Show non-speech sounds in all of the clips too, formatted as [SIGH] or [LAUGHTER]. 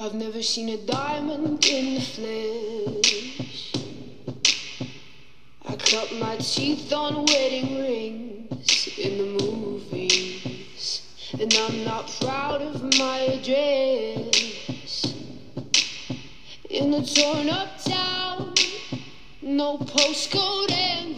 I've never seen a diamond in the flesh. I cut my teeth on wedding rings in the movies, and I'm not proud of my address. In a torn up town, no postcode envy,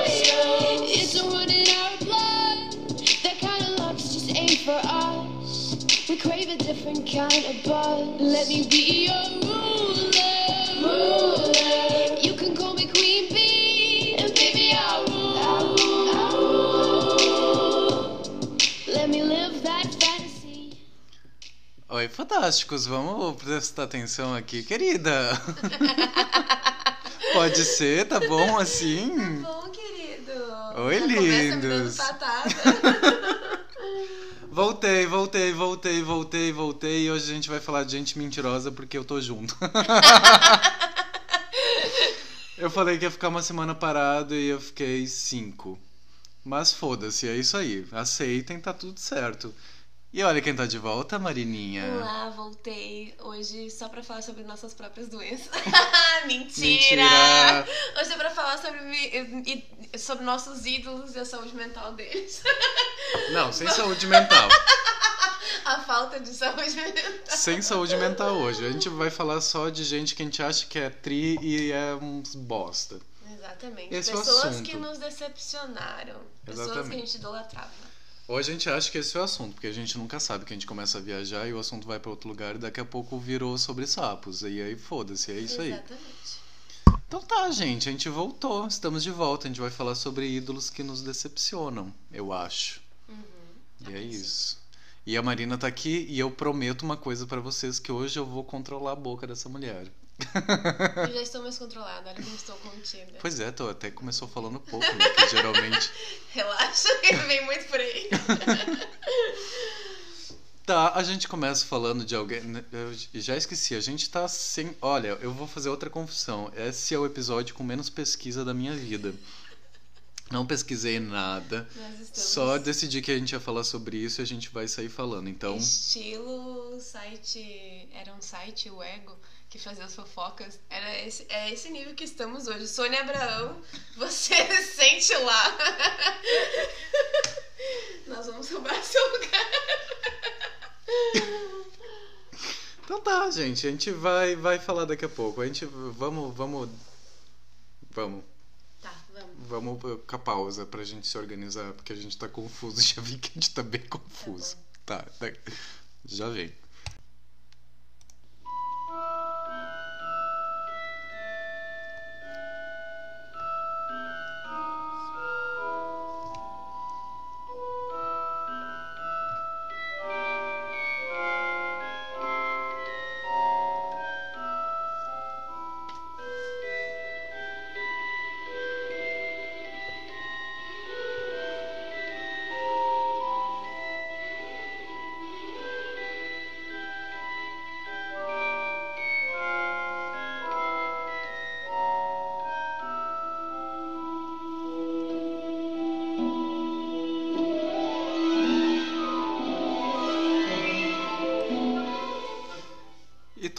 For us. We crave a different kind of buzz. Let me be your ruler. Ruler. You can call me Queen Bee, and baby I'll rule. I'll rule. Let me live that fantasy. Oi, fantásticos, vamos prestar atenção aqui, querida. [LAUGHS] Pode ser, tá bom assim? Bom, querido. Oi, Já começa me dando lindos. patada. [LAUGHS] Voltei, voltei, voltei, voltei, voltei. E hoje a gente vai falar de gente mentirosa porque eu tô junto. [LAUGHS] eu falei que ia ficar uma semana parado e eu fiquei cinco. Mas foda-se, é isso aí. Aceitem, tá tudo certo. E olha quem tá de volta, Marininha. Olá, voltei hoje só pra falar sobre nossas próprias doenças. [LAUGHS] [LAUGHS] Mentira! Mentira! Hoje é pra falar sobre, sobre nossos ídolos e a saúde mental deles. Não, sem saúde mental. [LAUGHS] A falta de saúde mental. Sem saúde mental hoje. A gente vai falar só de gente que a gente acha que é tri e é uns bosta. Exatamente. Esse é pessoas assunto. que nos decepcionaram. Pessoas que a Exatamente. gente idolatrava. Hoje a gente acha que esse é o assunto, porque a gente nunca sabe que a gente começa a viajar e o assunto vai pra outro lugar e daqui a pouco virou sobre sapos. E aí foda-se, é isso aí. Exatamente. Então tá, gente, a gente voltou, estamos de volta. A gente vai falar sobre ídolos que nos decepcionam, eu acho. Uhum. E é isso. E a Marina tá aqui e eu prometo uma coisa pra vocês que hoje eu vou controlar a boca dessa mulher. Eu já estou mais controlada, olha como estou contida. Pois é, tô até começou falando pouco, né? Que geralmente [LAUGHS] Relaxa, vem muito por aí. [LAUGHS] Tá, a gente começa falando de alguém. né, Eu já esqueci, a gente tá sem. Olha, eu vou fazer outra confissão. Esse é o episódio com menos pesquisa da minha vida. Não pesquisei nada. Estamos Só decidi que a gente ia falar sobre isso e a gente vai sair falando. Então, estilo site. Era um site, o Ego, que fazia as fofocas. Era esse, é esse nível que estamos hoje. Sônia Abraão, [LAUGHS] você [LAUGHS] sente lá. [LAUGHS] Nós vamos roubar seu lugar. Então tá, gente. A gente vai, vai falar daqui a pouco. A gente. Vamos. Vamos. Vamos. Tá, vamos. Vamos com a pausa pra gente se organizar, porque a gente tá confuso. [LAUGHS] Já vi que a gente tá bem confuso. Tá, tá. já vem.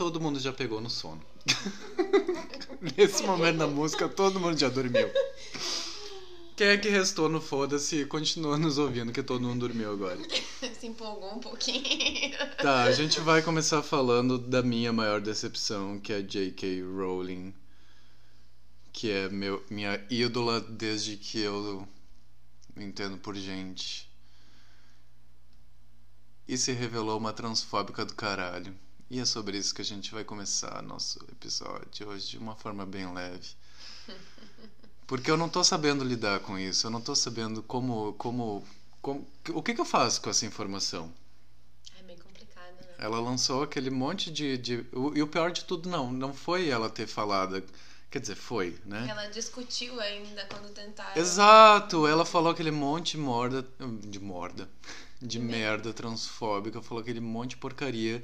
Todo mundo já pegou no sono. [LAUGHS] Nesse momento da música, todo mundo já dormiu. Quem é que restou no foda-se e continua nos ouvindo, que todo mundo dormiu agora? [LAUGHS] Se empolgou um pouquinho. Tá, a gente vai começar falando da minha maior decepção, que é J.K. Rowling. Que é meu, minha ídola desde que eu me entendo por gente. E se revelou uma transfóbica do caralho. E é sobre isso que a gente vai começar nosso episódio hoje de uma forma bem leve. [LAUGHS] Porque eu não tô sabendo lidar com isso, eu não tô sabendo como. como, como o que, que eu faço com essa informação? É meio complicado, né? Ela lançou aquele monte de. de o- e o pior de tudo, não, não foi ela ter falado Quer dizer, foi, né? Ela discutiu ainda quando tentaram. Exato, ela falou aquele monte de morda. De morda. De merda transfóbica, falou aquele monte de porcaria.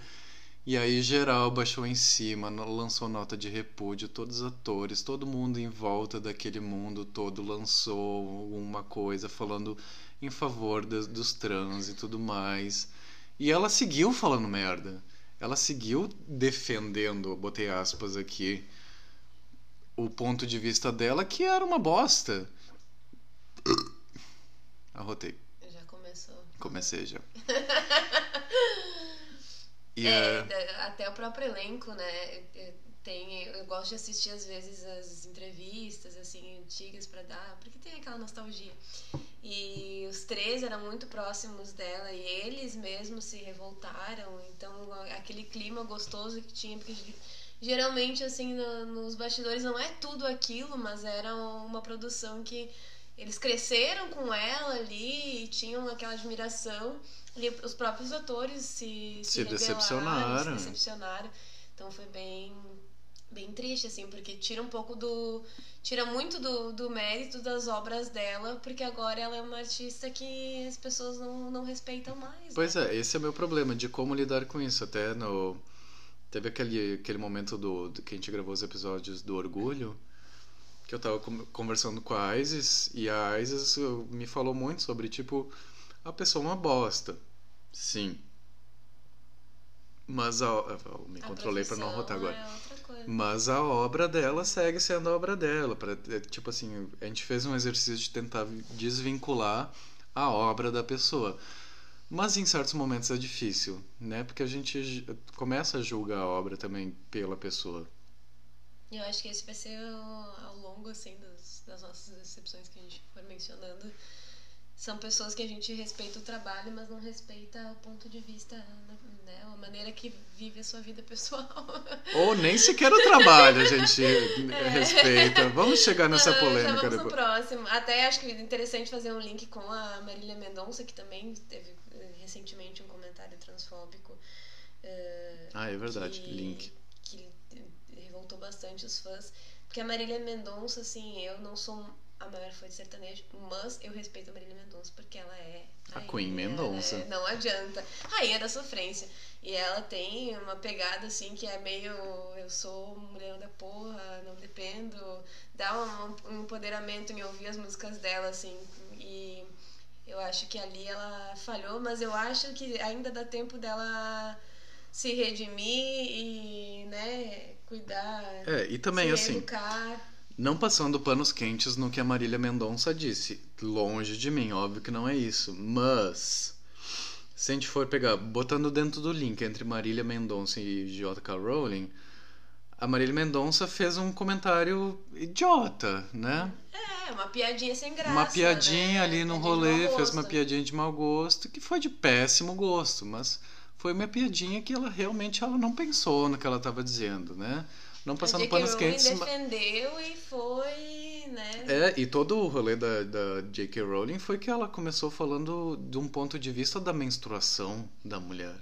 E aí geral baixou em cima, lançou nota de repúdio, todos os atores, todo mundo em volta daquele mundo todo lançou uma coisa falando em favor dos, dos trans e tudo mais. E ela seguiu falando merda. Ela seguiu defendendo, botei aspas aqui, o ponto de vista dela que era uma bosta. [COUGHS] Arrotei. Já começou. Comecei já. [LAUGHS] e é, é... Até o próprio elenco, né? Tem, eu gosto de assistir às vezes as entrevistas assim antigas para dar, porque tem aquela nostalgia. E os três eram muito próximos dela e eles mesmos se revoltaram. Então aquele clima gostoso que tinha, porque geralmente assim no, nos bastidores não é tudo aquilo, mas era uma produção que eles cresceram com ela ali e tinham aquela admiração e os próprios atores se se, se decepcionaram, se decepcionaram. Então foi bem bem triste assim, porque tira um pouco do tira muito do, do mérito das obras dela, porque agora ela é uma artista que as pessoas não, não respeitam mais. Pois né? é, esse é o meu problema de como lidar com isso, até no Teve aquele, aquele momento do, do que a gente gravou os episódios do Orgulho, que eu tava conversando com a Isis, e a Isis me falou muito sobre, tipo, a pessoa é uma bosta. Sim. Mas a, eu me a controlei para não rotar agora. É Mas a obra dela segue sendo a obra dela. Pra, é, tipo assim, a gente fez um exercício de tentar desvincular a obra da pessoa. Mas em certos momentos é difícil, né? Porque a gente começa a julgar a obra também pela pessoa. Eu acho que esse vai ser ao longo assim das, das nossas exceções que a gente for mencionando. São pessoas que a gente respeita o trabalho, mas não respeita o ponto de vista, né? A maneira que vive a sua vida pessoal. Ou nem sequer o trabalho a gente [LAUGHS] é. respeita. Vamos chegar nessa não, polêmica vamos depois. no próximo. Até acho que é interessante fazer um link com a Marília Mendonça, que também teve recentemente um comentário transfóbico. Uh, ah, é verdade, que, link. Que revoltou bastante os fãs. Porque a Marília Mendonça, assim, eu não sou a maior fã de sertanejo, mas eu respeito a Marília Mendonça porque ela é. A Queen Mendonça. É, não adianta. Rainha da sofrência. E ela tem uma pegada assim que é meio eu sou mulher da porra, não dependo. Dá um, um empoderamento em ouvir as músicas dela, assim. E eu acho que ali ela falhou, mas eu acho que ainda dá tempo dela se redimir e, né, cuidar. É, e também se assim. Educar. Não passando panos quentes no que a Marília Mendonça disse. Longe de mim, óbvio que não é isso. Mas. Se a gente for pegar, botando dentro do link entre Marília Mendonça e J.K. Rowling, a Marília Mendonça fez um comentário idiota, né? É, uma piadinha sem graça. Uma piadinha né? ali no rolê, fez uma piadinha de mau gosto, que foi de péssimo gosto, mas foi uma piadinha que ela realmente ela não pensou no que ela estava dizendo, né? Não passando panos quentes. J.K. defendeu e foi, né? É, e todo o rolê da, da J.K. Rowling foi que ela começou falando de um ponto de vista da menstruação da mulher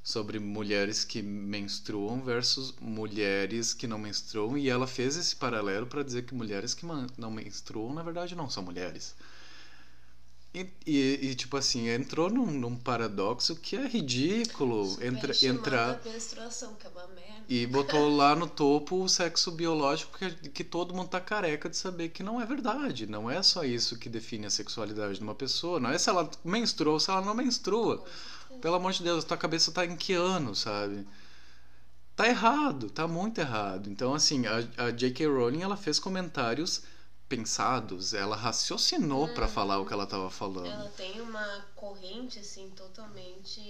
sobre mulheres que menstruam versus mulheres que não menstruam e ela fez esse paralelo para dizer que mulheres que não menstruam na verdade não são mulheres e, e, e tipo assim entrou num, num, paradoxo que é ridículo entra, entrar menstruação que é uma merda. e botou lá no topo o sexo biológico que, que todo mundo tá careca de saber que não é verdade não é só isso que define a sexualidade de uma pessoa não é se ela menstruou ou se ela não menstrua pelo amor de Deus, tua cabeça tá em que ano, sabe? Tá errado, tá muito errado. Então, assim, a, a J.K. Rowling, ela fez comentários pensados, ela raciocinou hum, para falar o que ela tava falando. Ela tem uma corrente, assim, totalmente.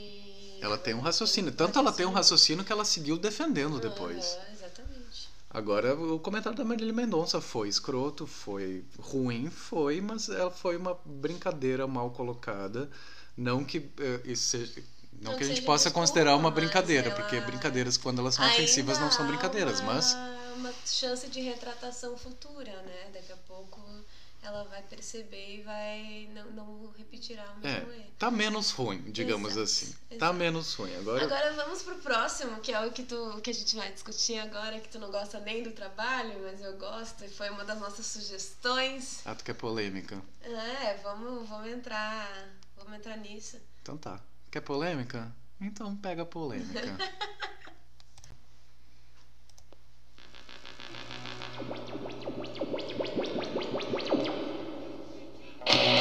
Ela tem um raciocínio. Tanto ela tem um raciocínio que ela seguiu defendendo depois. Uhum, exatamente. Agora, o comentário da Marília Mendonça foi escroto, foi ruim, foi, mas ela foi uma brincadeira mal colocada não que uh, isso seja, não, não que a gente possa desculpa, considerar uma brincadeira, porque brincadeiras quando elas são ofensivas não são brincadeiras, mas uma chance de retratação futura, né? Daqui a pouco ela vai perceber e vai não, não repetirá o É, mesmo erro. tá menos ruim, digamos Exato, assim. Tá exato. menos ruim. Agora, Agora vamos pro próximo, que é o que, tu, que a gente vai discutir agora, que tu não gosta nem do trabalho, mas eu gosto, e foi uma das nossas sugestões. ah, tu quer polêmica. É, vamos, vamos entrar. Vamos entrar nisso. Então tá. Quer polêmica? Então pega a polêmica. [LAUGHS] I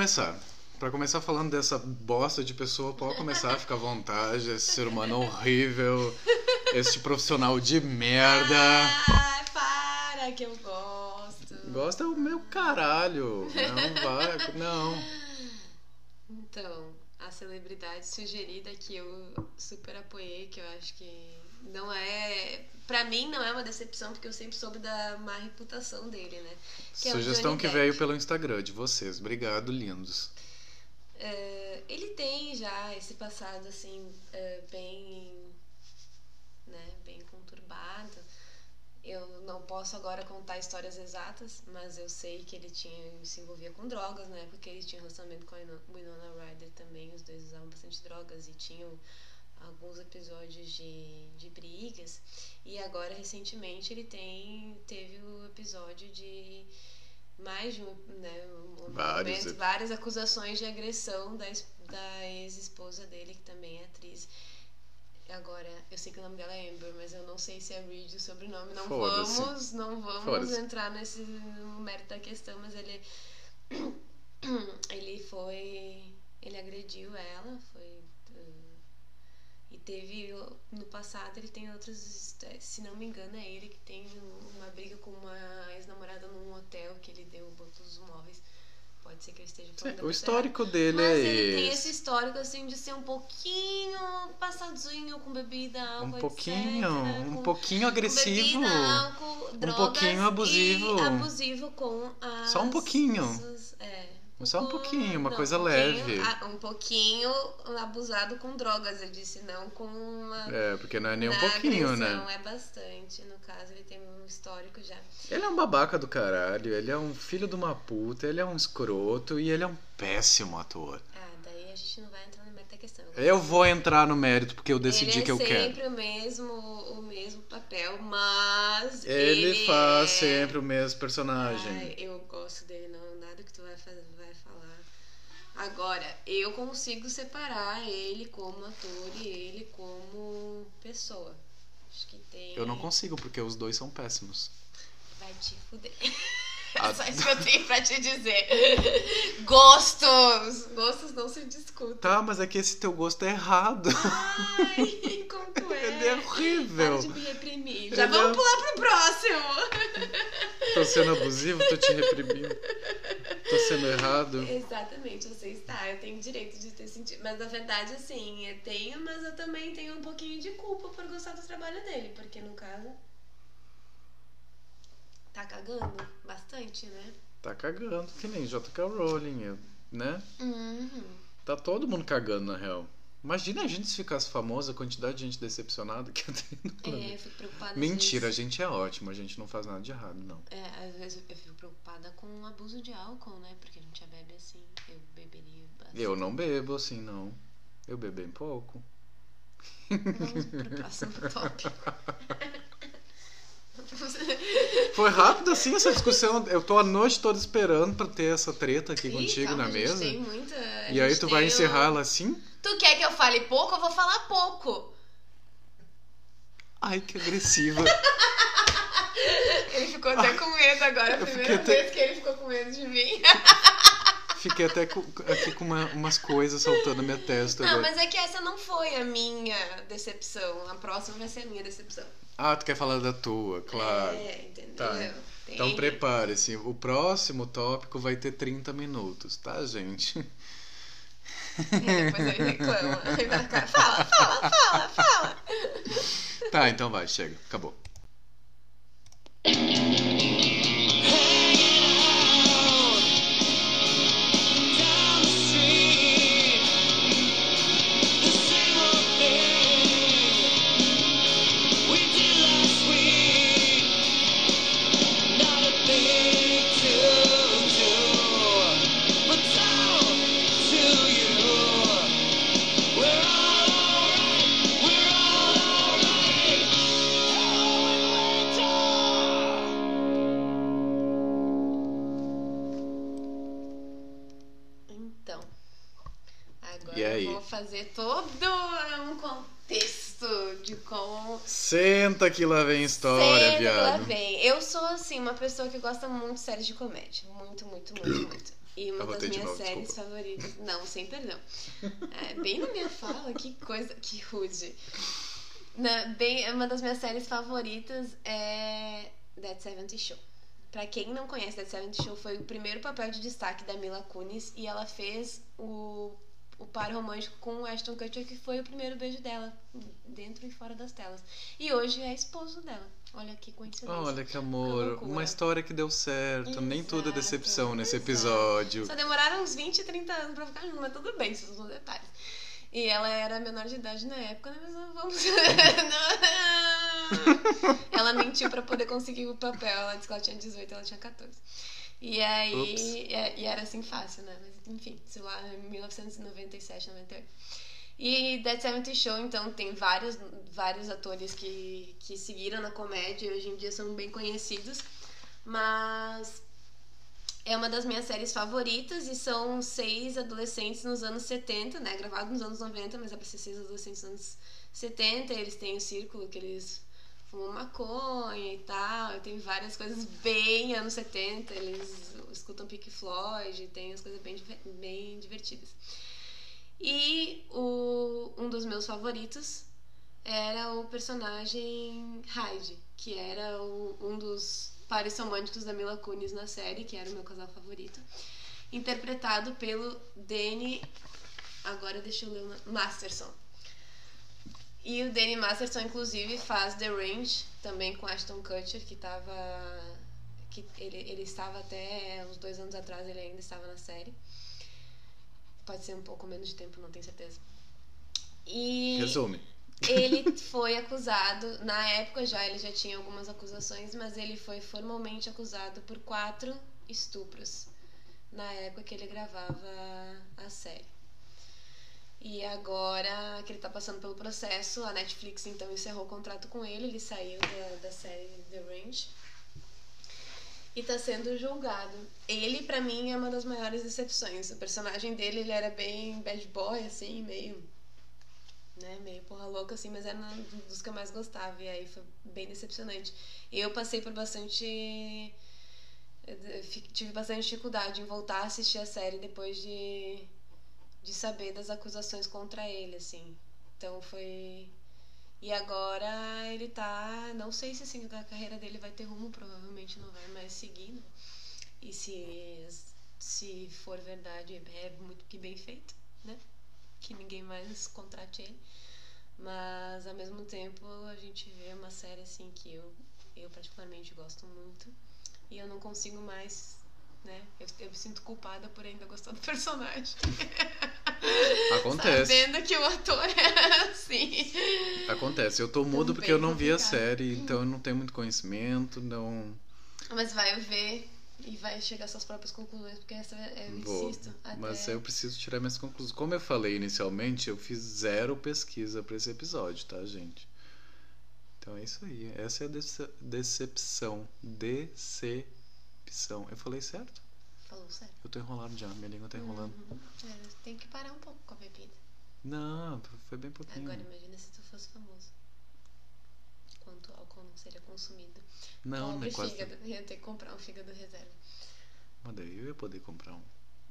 começar. Pra começar falando dessa bosta de pessoa, pode começar, fica à vontade. Esse ser humano horrível, este profissional de merda. Ah, para, que eu gosto. Gosta é o meu caralho. Não vai, não. Então, a celebridade sugerida que eu super apoiei, que eu acho que não é. Pra mim, não é uma decepção, porque eu sempre soube da má reputação dele, né? Que é Sugestão Johnny que Depp. veio pelo Instagram de vocês. Obrigado, lindos. É, ele tem já esse passado, assim, é, bem. né, bem conturbado. Eu não posso agora contar histórias exatas, mas eu sei que ele tinha se envolvia com drogas na época que ele tinha um relacionamento com a Wino- Winona Ryder também. Os dois usavam bastante drogas e tinham alguns episódios de, de brigas. E agora, recentemente, ele tem teve o episódio de mais de um, né, um Vários. momento- várias acusações de agressão da, da ex-esposa dele, que também é atriz. Agora, eu sei que o nome dela é Amber, mas eu não sei se é Reed o sobrenome. Não vamos, não vamos entrar nesse no mérito da questão, mas ele [CLEARS THROAT] ele foi ele agrediu ela, foi e teve no passado ele tem outras eh, se não me engano é ele que tem uma briga com uma ex-namorada num hotel que ele deu todos os móveis. Pode ser que eu esteja falando da O histórico dele mas é ele tem esse. esse histórico assim de ser um pouquinho passadinho com bebida, álcool, Um pouquinho, etc, um com- pouquinho agressivo. bebida, álcool, drogas pouquinho abusivo. Abusivo com as Só um pouquinho. as- é, Só um com- pouquinho, uma coisa um leve. ah, um pouquinho abusado com drogas, eu disse, não com uma. É, porque não é nem um pouquinho, agressão, né? É bastante. No caso, ele tem um histórico já. Ele é um babaca do caralho, ele é um filho de uma puta, ele é um escroto e ele é um péssimo ator. Ah, daí a gente não vai entrar no mérito da questão. Eu vou entrar no mérito porque eu decidi ele que eu é quero. sempre o mesmo, o mesmo papel, mas. Ele faz é... sempre o mesmo personagem. Ai, eu gosto dele, não. Nada que tu vai, fazer. Agora, eu consigo separar ele como ator e ele como pessoa. Acho que tem. Eu não consigo porque os dois são péssimos. Vai te fuder. Ah. [LAUGHS] É só isso que eu tenho pra te dizer. Gostos! Gostos não se discutem. Tá, mas é que esse teu gosto é errado. Ai, como [LAUGHS] é. Ele é horrível. Para de me reprimir. Já Ele vamos é- pular pro próximo. Tô sendo abusivo, tô te reprimindo. Tô sendo errado. Exatamente, você está. Eu tenho direito de ter sentido. Mas na verdade, assim, eu tenho, mas eu também tenho um pouquinho de culpa por gostar do trabalho dele. Porque no caso. Tá cagando bastante, né? Tá cagando, que nem J.K. Rowling, né? Uhum. Tá todo mundo cagando, na real. Imagina a gente se ficasse famosa, a quantidade de gente decepcionada que tem no É, eu fico preocupada. Mentira, a vezes- gente é ótimo, a gente não faz nada de errado, não. É, às vezes eu fico preocupada com o abuso de álcool, né? Porque a gente já bebe assim. Eu beberia bastante. Eu não bebo assim, não. Eu bebo bem pouco. Vamos pro próximo [LAUGHS] tópico. [LAUGHS] Foi rápido assim essa discussão. Eu tô a noite toda esperando pra ter essa treta aqui Ih, contigo calma, na gente mesa. Tem muita, a E aí tu vai encerrar ela assim? Tu quer que eu fale pouco? Eu vou falar pouco. Ai, que agressiva. [LAUGHS] Ele ficou até com medo agora, a primeira fiquei até- vez que ele ficou com medo de mim. [LAUGHS] Fiquei até com- aqui com uma- umas coisas saltando na minha testa Não, agora. mas é que essa não foi a minha decepção. A próxima vai ser a minha decepção. Ah, tu quer falar da tua, claro. É, entendeu? Tá. Tem- Então prepare-se. O próximo tópico vai ter 30 minutos, tá, gente? E depois ele reclama. [LAUGHS] Aí vai ficar, fala, fala, fala, fala. Tá, então vai, chega. Acabou. Fazer todo um contexto de como Senta que lá vem história, Senta que lá viado. vem. Eu sou, assim, uma pessoa que gosta muito de séries de comédia. Muito, muito, muito, [COUGHS] muito. E uma das minhas novo, séries desculpa. favoritas. [LAUGHS] Não, sem perdão. É, bem na minha fala, que coisa, que rude. Na, bem, uma das minhas séries favoritas é That 70 Show. Pra quem não conhece, That 70 Show foi o primeiro papel de destaque da Mila Kunis e ela fez o, o par romântico com Ashton Kutcher, que foi o primeiro beijo dela, dentro e fora das telas. E hoje é esposo dela. Olha que coincidência. Olha que Que amor, loucura. uma história que deu certo. Nem tudo é Exato, decepção nesse exato. episódio. Só demoraram uns 20, 30 anos pra ficar junto, mas tudo bem, esses são detalhes. E ela era menor de idade na época, né? Mas vamos. [LAUGHS] Ela mentiu pra poder conseguir o papel. Ela disse que ela tinha 18, ela tinha 14. E aí. E, e era assim fácil, né? Mas enfim, sei lá, em 1997, 98. E Dead 70 Show, então, tem vários, vários atores que, que seguiram na comédia e hoje em dia são bem conhecidos. Mas é uma das minhas séries favoritas e são seis adolescentes nos anos 70, né? Gravado nos anos 90, mas é pra ser seis adolescentes nos anos 70. Eles têm o círculo que eles fumam maconha e tal. Tem várias coisas bem anos 70. Eles escutam Pink Floyd, tem as coisas bem, bem divertidas. E o, um dos meus favoritos era o personagem Hyde, que era o- um dos pares românticos da Mila Kunis na série, que era o meu casal favorito, interpretado pelo Danny. Agora deixa eu ler o. Masterson. E o Danny Masterson, inclusive, faz The Range, também com Ashton Kutcher, que tava. Que ele, ele estava até uns dois anos atrás, ele ainda estava na série. Pode ser um pouco menos de tempo, não tenho certeza. E Resume. ele foi acusado, na época já ele já tinha algumas acusações, mas ele foi formalmente acusado por quatro estupros na época que ele gravava a série. E agora que ele tá passando pelo processo, a Netflix então encerrou o contrato com ele, ele saiu da, da série The Range e tá sendo julgado. Ele, pra mim, é uma das maiores decepções. O personagem dele, ele era bem bad boy, assim, meio né, meio porra louca assim, mas era um dos que eu mais gostava e aí foi bem decepcionante. Eu passei por bastante fi- tive bastante dificuldade em voltar a assistir a série depois de de saber das acusações contra ele, assim. Então foi e agora ele tá, não sei se assim a carreira dele vai ter rumo, provavelmente não vai mais seguir, né? E se se for verdade, é muito que bem feito, né? que ninguém mais contrate ele. Mas ao mesmo tempo a gente vê uma série assim que eu, eu particularmente gosto muito e eu não consigo mais, né? Eu, eu me sinto culpada por ainda gostar do personagem. [LAUGHS] Acontece. Sabendo que o ator é assim. Acontece. Eu tô mudo Também porque eu não vi a complicado. série, então eu não tenho muito conhecimento, não. Mas vai ver e vai chegar às suas próprias conclusões, porque essa é- eu Vou. insisto. Até... Mas eu preciso tirar minhas conclusões. Como eu falei inicialmente, eu fiz zero pesquisa pra esse episódio, tá, gente? Então é isso aí. Essa é a dece- decepção. Decepção. Eu falei certo? Falou sério. Eu tô enrolado já, minha língua tá enrolando. Uhum. É, tem que parar um pouco com a bebida. Não, foi bem pouquinho. Agora imagina se tu fosse famoso. quanto álcool não seria consumido. Não, Compre né? Quase. fígado. [LAUGHS] Ia ter que comprar um fígado reserva. Mas daí eu ia poder comprar um.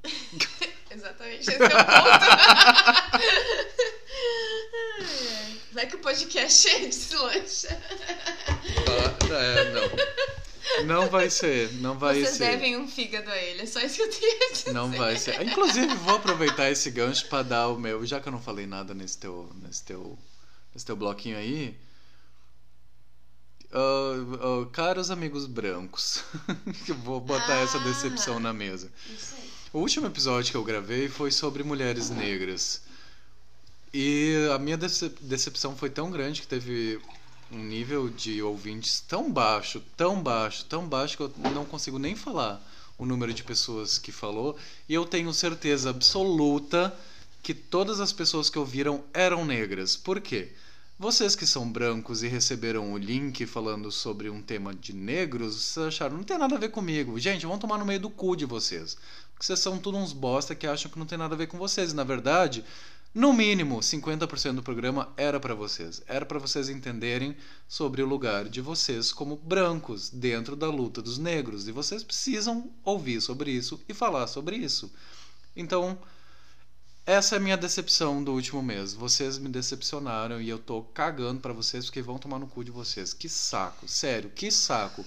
[LAUGHS] Exatamente, esse é o ponto. [LAUGHS] Ai, ai. Vai que o podcast é deslancha. Ah, é, não. Não vai ser, não vai Vocês ser. devem um fígado a ele, é só isso que eu tenho a dizer. Não vai ser. Inclusive, vou aproveitar esse gancho para dar o meu. Já que eu não falei nada nesse teu, nesse teu, nesse teu bloquinho aí. ah, ah, caros amigos brancos, [LAUGHS] vou botar essa Ah. decepção na mesa. Isso aí. O último episódio que eu gravei foi sobre mulheres negras. E a minha decep- decepção foi tão grande que teve um nível de ouvintes tão baixo, tão baixo, tão baixo que eu não consigo nem falar o número de pessoas que falou. E eu tenho certeza absoluta que todas as pessoas que ouviram eram negras. Por quê? Vocês que são brancos e receberam o link falando sobre um tema de negros, vocês acharam, não tem nada a ver comigo. Gente, vão tomar no meio do cu de vocês. Porque vocês são todos uns bosta que acham que não tem nada a ver com vocês. E, na verdade, no mínimo, 50% do programa era para vocês. Era para vocês entenderem sobre o lugar de vocês como brancos dentro da luta dos negros. E vocês precisam ouvir sobre isso e falar sobre isso. Então, essa é a minha decepção do último mês. Vocês me decepcionaram e eu tô cagando pra vocês porque vão tomar no cu de vocês. Que saco, sério, que saco.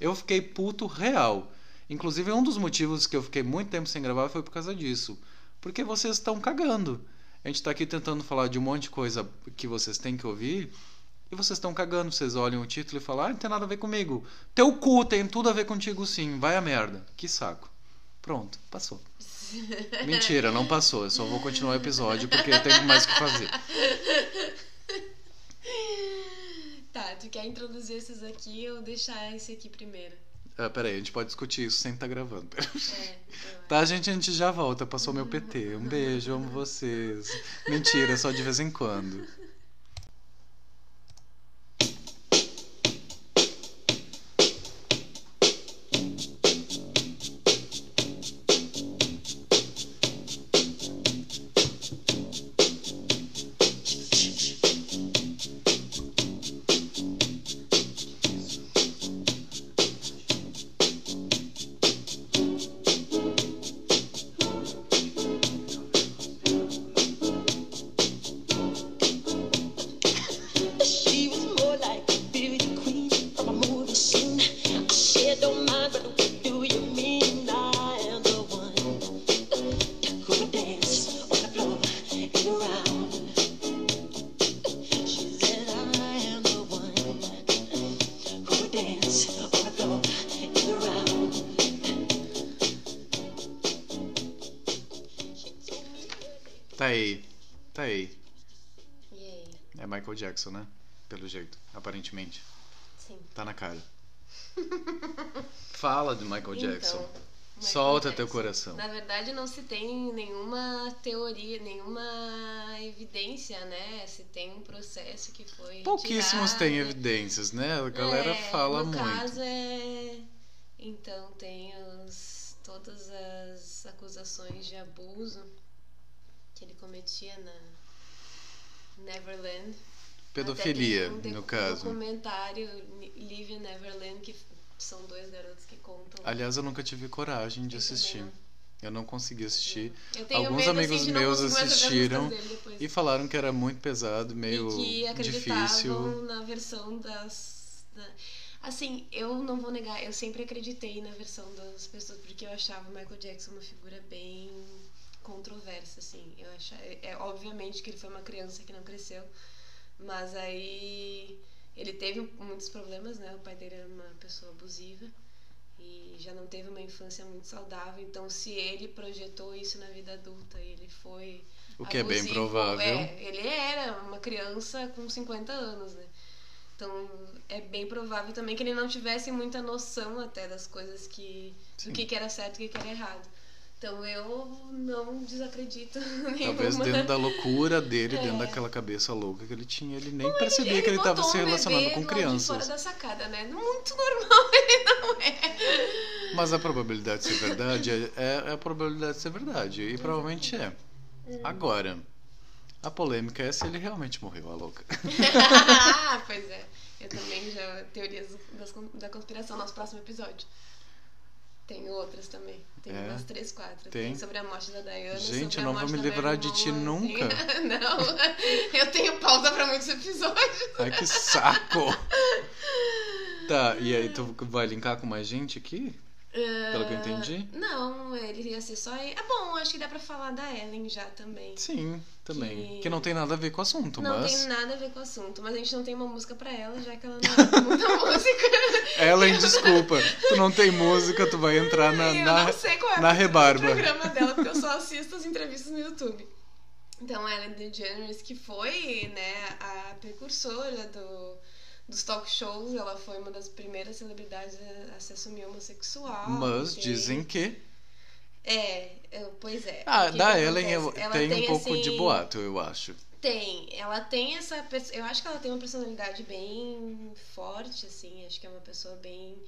Eu fiquei puto real. Inclusive, um dos motivos que eu fiquei muito tempo sem gravar foi por causa disso. Porque vocês estão cagando. A gente tá aqui tentando falar de um monte de coisa que vocês têm que ouvir e vocês estão cagando. Vocês olham o título e falam: Ah, não tem nada a ver comigo. Teu cu tem tudo a ver contigo sim. Vai a merda. Que saco. Pronto, passou. [LAUGHS] Mentira, não passou. Eu só vou continuar o episódio porque eu tenho mais o que fazer. Tá, tu quer introduzir esses aqui ou deixar esse aqui primeiro? Ah, peraí, a gente pode discutir isso sem estar gravando. É, [LAUGHS] Tá, gente, a gente já volta. Passou meu PT. Um beijo, amo vocês. Mentira, só de vez em quando. De Michael Jackson. Então, Michael Solta teu Jackson. coração. Na verdade, não se tem nenhuma teoria, nenhuma evidência, né? Se tem um processo que foi. Pouquíssimos têm evidências, né? A galera É, fala no muito. caso é. Então tem os, todas as acusações de abuso que ele cometia na Neverland. Pedofilia, um no caso. documentário Live in Neverland que são dois garotos que contam. Aliás, eu nunca tive coragem de Eu assistir. não. Eu não consegui assistir. Alguns medo, amigos assim, meus assistiram. E falaram que era muito pesado, meio e que difícil. na versão das. da- Assim, eu não vou negar, eu sempre acreditei na versão das pessoas, porque eu achava o Michael Jackson uma figura bem controversa, assim. Eu achava, é obviamente que ele foi uma criança que não cresceu, mas aí ele teve muitos problemas, né? O pai dele era uma pessoa abusiva e já não teve uma infância muito saudável, então se ele projetou isso na vida adulta e ele foi O que é bem abusivo, provável. É, ele era uma criança com 50 anos, né? Então é bem provável também que ele não tivesse muita noção até das coisas que. Sim. do que, que era certo e o que, que era errado. Então eu não desacredito [LAUGHS] Talvez nenhuma. dentro da loucura dele, É. dentro daquela cabeça louca que ele tinha, ele nem percebia que ele estava se relacionando com de fora crianças. da sacada, né? Muito normal [LAUGHS] ele não é. Mas a probabilidade de ser verdade é, é a probabilidade de ser verdade. E provavelmente é. Agora, a polêmica é se ele realmente morreu, a louca. [LAUGHS] ah, pois é. Eu também já. Teorias das, da conspiração, nosso próximo episódio. Tem outras também. Tem É? umas três, quatro. Tem? sobre a morte da Diana. Gente, eu não vou me livrar de ti nunca. [LAUGHS] Não, eu tenho pausa pra muitos episódios. Ai, que saco! [LAUGHS] Tá, e aí tu vai linkar com mais gente aqui? Pelo que eu entendi? Ah, Não, ele ia ser só. Ah, bom, acho que dá pra falar da Ellen já também. Sim, também. Que- Que não tem nada a ver com o assunto, Não mas. tem nada a ver com o assunto, mas a gente não tem uma música pra ela, já que ela não [LAUGHS] muita música. Ellen, desculpa. Tu não tem música, tu vai entrar na, eu na, não sei qual é na o rebarba. programa dela, porque eu só assisto as entrevistas no YouTube. Então, Ellen DeGeneres, que foi né, a precursora do, dos talk shows, ela foi uma das primeiras celebridades a, a se assumir homossexual. Mas Tem- dizem que. É, eu- pois é. Ah, da Ellen eu? Ela tem um pouco de assim, boato, eu acho. Tem, ela tem essa. Eu acho que ela tem uma personalidade bem forte, assim. Acho que é uma pessoa bem.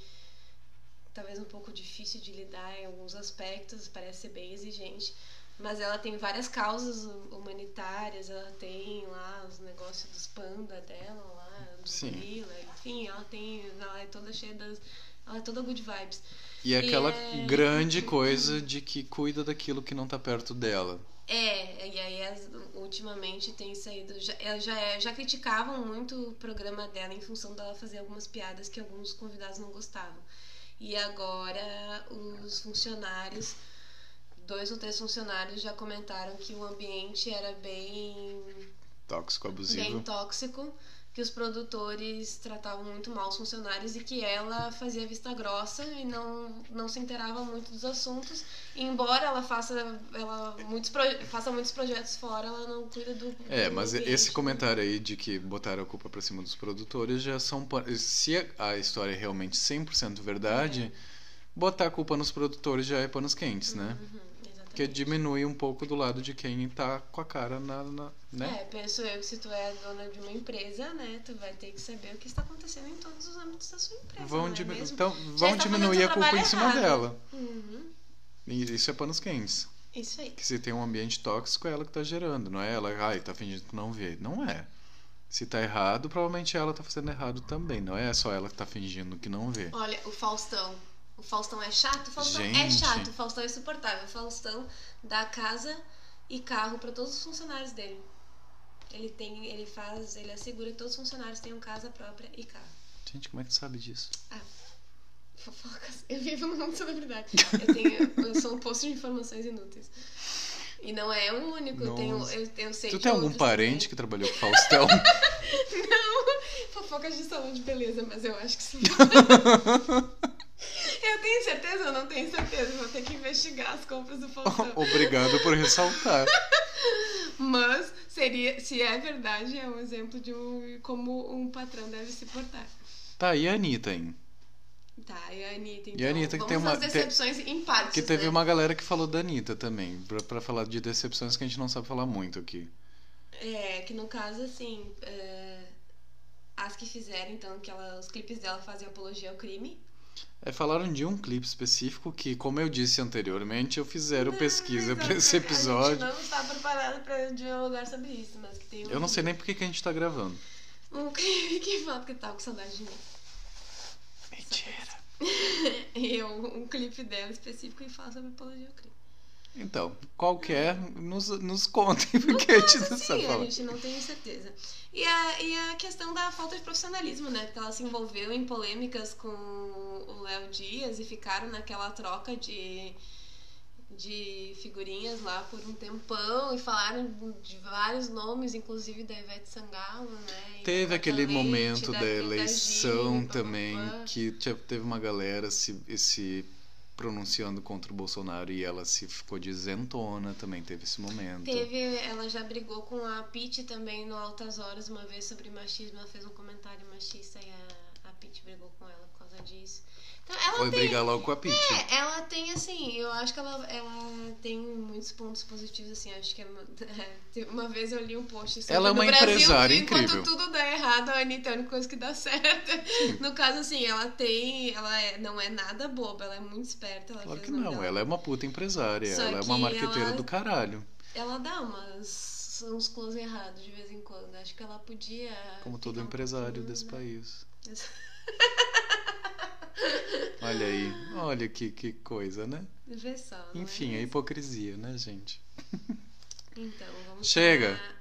Talvez um pouco difícil de lidar em alguns aspectos, parece ser bem exigente. Mas ela tem várias causas hu- humanitárias, ela tem lá os negócios dos panda dela, lá, do Sim. gorila, enfim, ela tem. Ela é toda cheia das. Ela é toda good vibes. E aquela é- grande coisa de que cuida daquilo que não tá perto dela. É, e aí as- ultimamente tem saído. Já, ela já, é- já criticavam muito o programa dela em função dela fazer algumas piadas que alguns convidados não gostavam. E agora os funcionários, dois ou três funcionários já comentaram que o ambiente era bem, Tóxico, bem abusivo. tóxico, que os produtores tratavam muito mal os funcionários e que ela fazia vista grossa e não, não se inteirava muito dos assuntos. E embora ela faça, ela muitos faça muitos projetos fora, ela não cuida do. É, do mas ambiente. esse comentário aí de que botaram a culpa pra cima dos produtores já são. Se a- história é realmente 100% verdade, botar a culpa nos produtores já é panos quentes, né? Uhum. Porque diminui um pouco do lado de quem tá com a cara na. na- né? É, penso eu que se tu é dona de uma empresa, né, tu vai ter que saber o que está acontecendo em todos os âmbitos da sua empresa. Vão, não é então, vão diminuir a culpa em trabalho cima errado. dela. Uhum, isso é panos quentes. isso aí. Que se tem um ambiente tóxico, é ela que tá gerando, não é ela, ai, tá fingindo que não vê. Não é. Se tá errado, provavelmente ela tá fazendo errado também. Não é só ela que tá fingindo que não vê. Olha, o Faustão. O Faustão é chato? O Faustão é Gente. chato. O Faustão é insuportável. O Faustão dá casa e carro para todos os funcionários dele. Ele tem, ele faz, ele assegura que todos os funcionários tenham casa própria e carro. Gente, como é que tu sabe disso? Fofocas. Eu vivo no mundo de celebridade. Eu tenho, eu sou um posto de informações inúteis. E não é o único. Eu, tenho, eu, eu sei Tu tem algum parente também. que trabalhou com Faustão? [LAUGHS] Não, fofocas de salão de beleza, mas eu acho que sim. [LAUGHS] [LAUGHS] eu tenho certeza, eu não tenho certeza. Vou ter que investigar as compras do Faustão. [LAUGHS] Obrigado por ressaltar. [LAUGHS] Mas seria, se é verdade, é um exemplo de um, como um patrão deve se portar. Tá, e a Anitta, hein? Tá, e a Anitta, então. E a Anitta que tem uma- decepções em partes, Que teve né? uma galera que falou da Anitta também, pra, pra falar de decepções que a gente não sabe falar muito aqui. É, que no caso, assim, é, as que fizeram, então, que ela, os clipes dela fazem apologia ao crime. É, falaram de um clipe específico que, como eu disse anteriormente, eu fizeram pesquisa mas pra a- esse A episódio. gente não está preparado pra dialogar sobre isso, mas que tem um, Eu não sei nem por que que a gente tá gravando. um clipe que fala que tava com saudade de mim. Mentira. [LAUGHS] Eu, um clipe dela específico e fala sobre apologia ao crime. Então, qualquer, nos, nos contem, [LAUGHS] porque a gente não Sim, a gente não tem certeza. E a, e a questão da falta de profissionalismo, né? Porque ela se envolveu em polêmicas com o Léo Dias e ficaram naquela troca de, de figurinhas lá por um tempão e falaram de vários nomes, inclusive da Ivete Sangalo, né? E Teve aquele momento da, da eleição Gil, também, que te- teve uma galera se, se pronunciando contra o Bolsonaro e ela se ficou de isentona, também teve esse momento. Teve, ela já brigou com a Pete também no Altas Horas uma vez sobre machismo. Ela fez um comentário machista e a, a Pete brigou com ela por causa disso. Então, ela Foi tem, brigar logo com a Pitty. É, ela tem assim, eu acho que ela, ela tem muitos pontos positivos, assim, acho que é uma, [LAUGHS] vez eu li um post sobre Ela é no uma Brasil, empresária enquanto incrível. tudo dá errado, a Anitta é a única coisa que dá [LAUGHS] certo. No caso, assim, ela tem, ela é, não é nada boba, ela é muito esperta. Ela Claro que não, dela. ela é uma puta empresária, Só ela é uma que marqueteira ela- do caralho. ela dá umas uns, close errados de vez em quando. Acho que ela podia. Como todo um empresário pouquinho, desse país. [LAUGHS] Olha aí, olha que, que coisa, né? Vê só. não é Enfim, a hipocrisia, né, gente? Então, vamos Chega. pra-